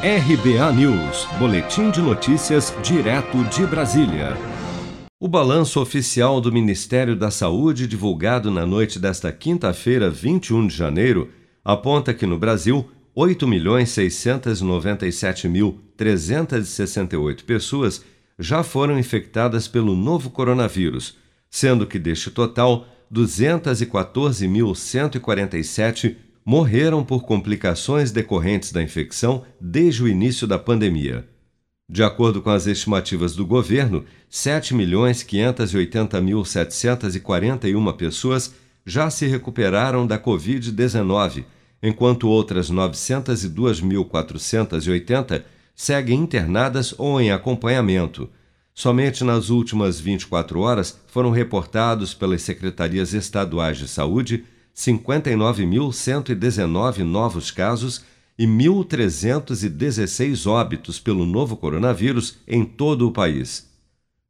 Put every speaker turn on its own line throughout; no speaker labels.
RBA News, Boletim de Notícias, direto de Brasília. O balanço oficial do Ministério da Saúde, divulgado na noite desta quinta-feira, 21 de janeiro, aponta que no Brasil, 8.697.368 pessoas já foram infectadas pelo novo coronavírus, sendo que deste total, 214.147 morreram por complicações decorrentes da infecção desde o início da pandemia. De acordo com as estimativas do governo, 7.580.741 pessoas já se recuperaram da Covid-19, enquanto outras 902.480 seguem internadas ou em acompanhamento. Somente nas últimas 24 horas foram reportados pelas secretarias estaduais de saúde 59.119 novos casos e 1.316 óbitos pelo novo coronavírus em todo o país.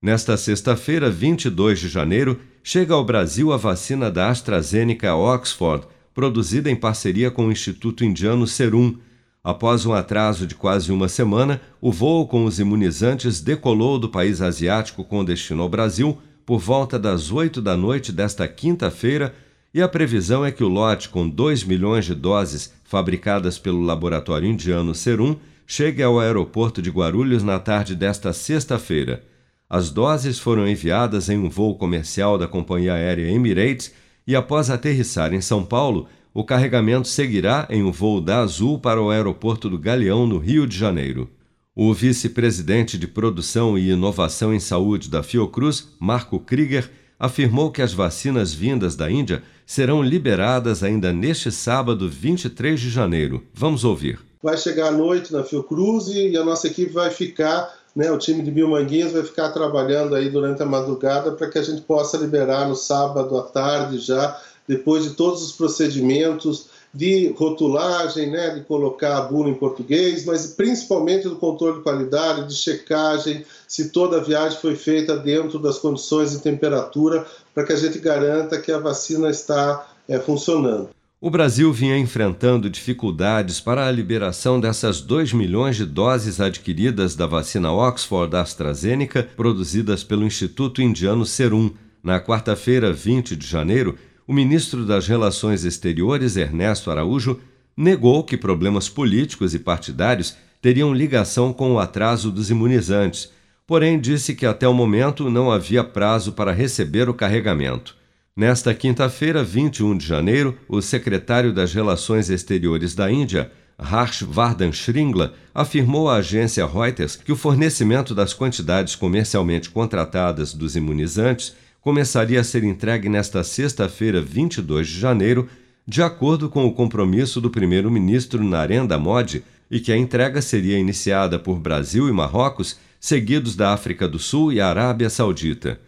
Nesta sexta-feira, 22 de janeiro, chega ao Brasil a vacina da AstraZeneca Oxford, produzida em parceria com o Instituto Indiano Serum. Após um atraso de quase uma semana, o voo com os imunizantes decolou do país asiático com destino ao Brasil por volta das 8 da noite desta quinta-feira e a previsão é que o lote com 2 milhões de doses fabricadas pelo laboratório indiano Serum chegue ao aeroporto de Guarulhos na tarde desta sexta-feira. As doses foram enviadas em um voo comercial da companhia aérea Emirates e, após aterrissar em São Paulo, o carregamento seguirá em um voo da Azul para o aeroporto do Galeão, no Rio de Janeiro. O vice-presidente de Produção e Inovação em Saúde da Fiocruz, Marco Krieger, afirmou que as vacinas vindas da Índia serão liberadas ainda neste sábado, 23 de janeiro. Vamos ouvir.
Vai chegar à noite na Fiocruz e a nossa equipe vai ficar, né, o time de Biomanguinhas vai ficar trabalhando aí durante a madrugada para que a gente possa liberar no sábado à tarde já, depois de todos os procedimentos de rotulagem, né, de colocar a bula em português, mas principalmente do controle de qualidade, de checagem, se toda a viagem foi feita dentro das condições de temperatura, para que a gente garanta que a vacina está é, funcionando.
O Brasil vinha enfrentando dificuldades para a liberação dessas 2 milhões de doses adquiridas da vacina Oxford AstraZeneca, produzidas pelo Instituto Indiano Serum. Na quarta-feira, 20 de janeiro, o ministro das Relações Exteriores, Ernesto Araújo, negou que problemas políticos e partidários teriam ligação com o atraso dos imunizantes, porém disse que até o momento não havia prazo para receber o carregamento. Nesta quinta-feira, 21 de janeiro, o secretário das Relações Exteriores da Índia, Harsh Vardhan Shringla, afirmou à agência Reuters que o fornecimento das quantidades comercialmente contratadas dos imunizantes começaria a ser entregue nesta sexta-feira, 22 de janeiro, de acordo com o compromisso do primeiro-ministro Narendra Modi, e que a entrega seria iniciada por Brasil e Marrocos, seguidos da África do Sul e Arábia Saudita.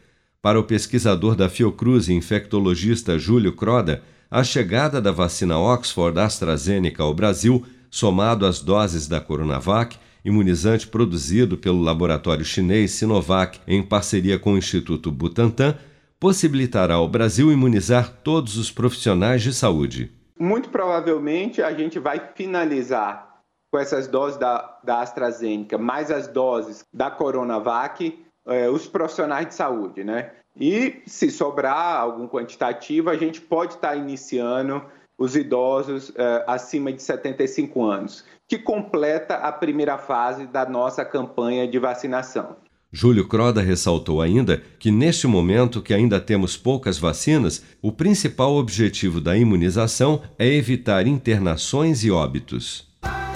Para o pesquisador da Fiocruz e infectologista Júlio Croda, a chegada da vacina Oxford AstraZeneca ao Brasil, somado às doses da Coronavac, imunizante produzido pelo laboratório chinês Sinovac em parceria com o Instituto Butantan, possibilitará ao Brasil imunizar todos os profissionais de saúde.
Muito provavelmente a gente vai finalizar com essas doses da, da AstraZeneca, mais as doses da Coronavac, eh, os profissionais de saúde, né? E se sobrar algum quantitativo, a gente pode estar iniciando os idosos eh, acima de 75 anos, que completa a primeira fase da nossa campanha de vacinação.
Júlio Croda ressaltou ainda que, neste momento que ainda temos poucas vacinas, o principal objetivo da imunização é evitar internações e óbitos.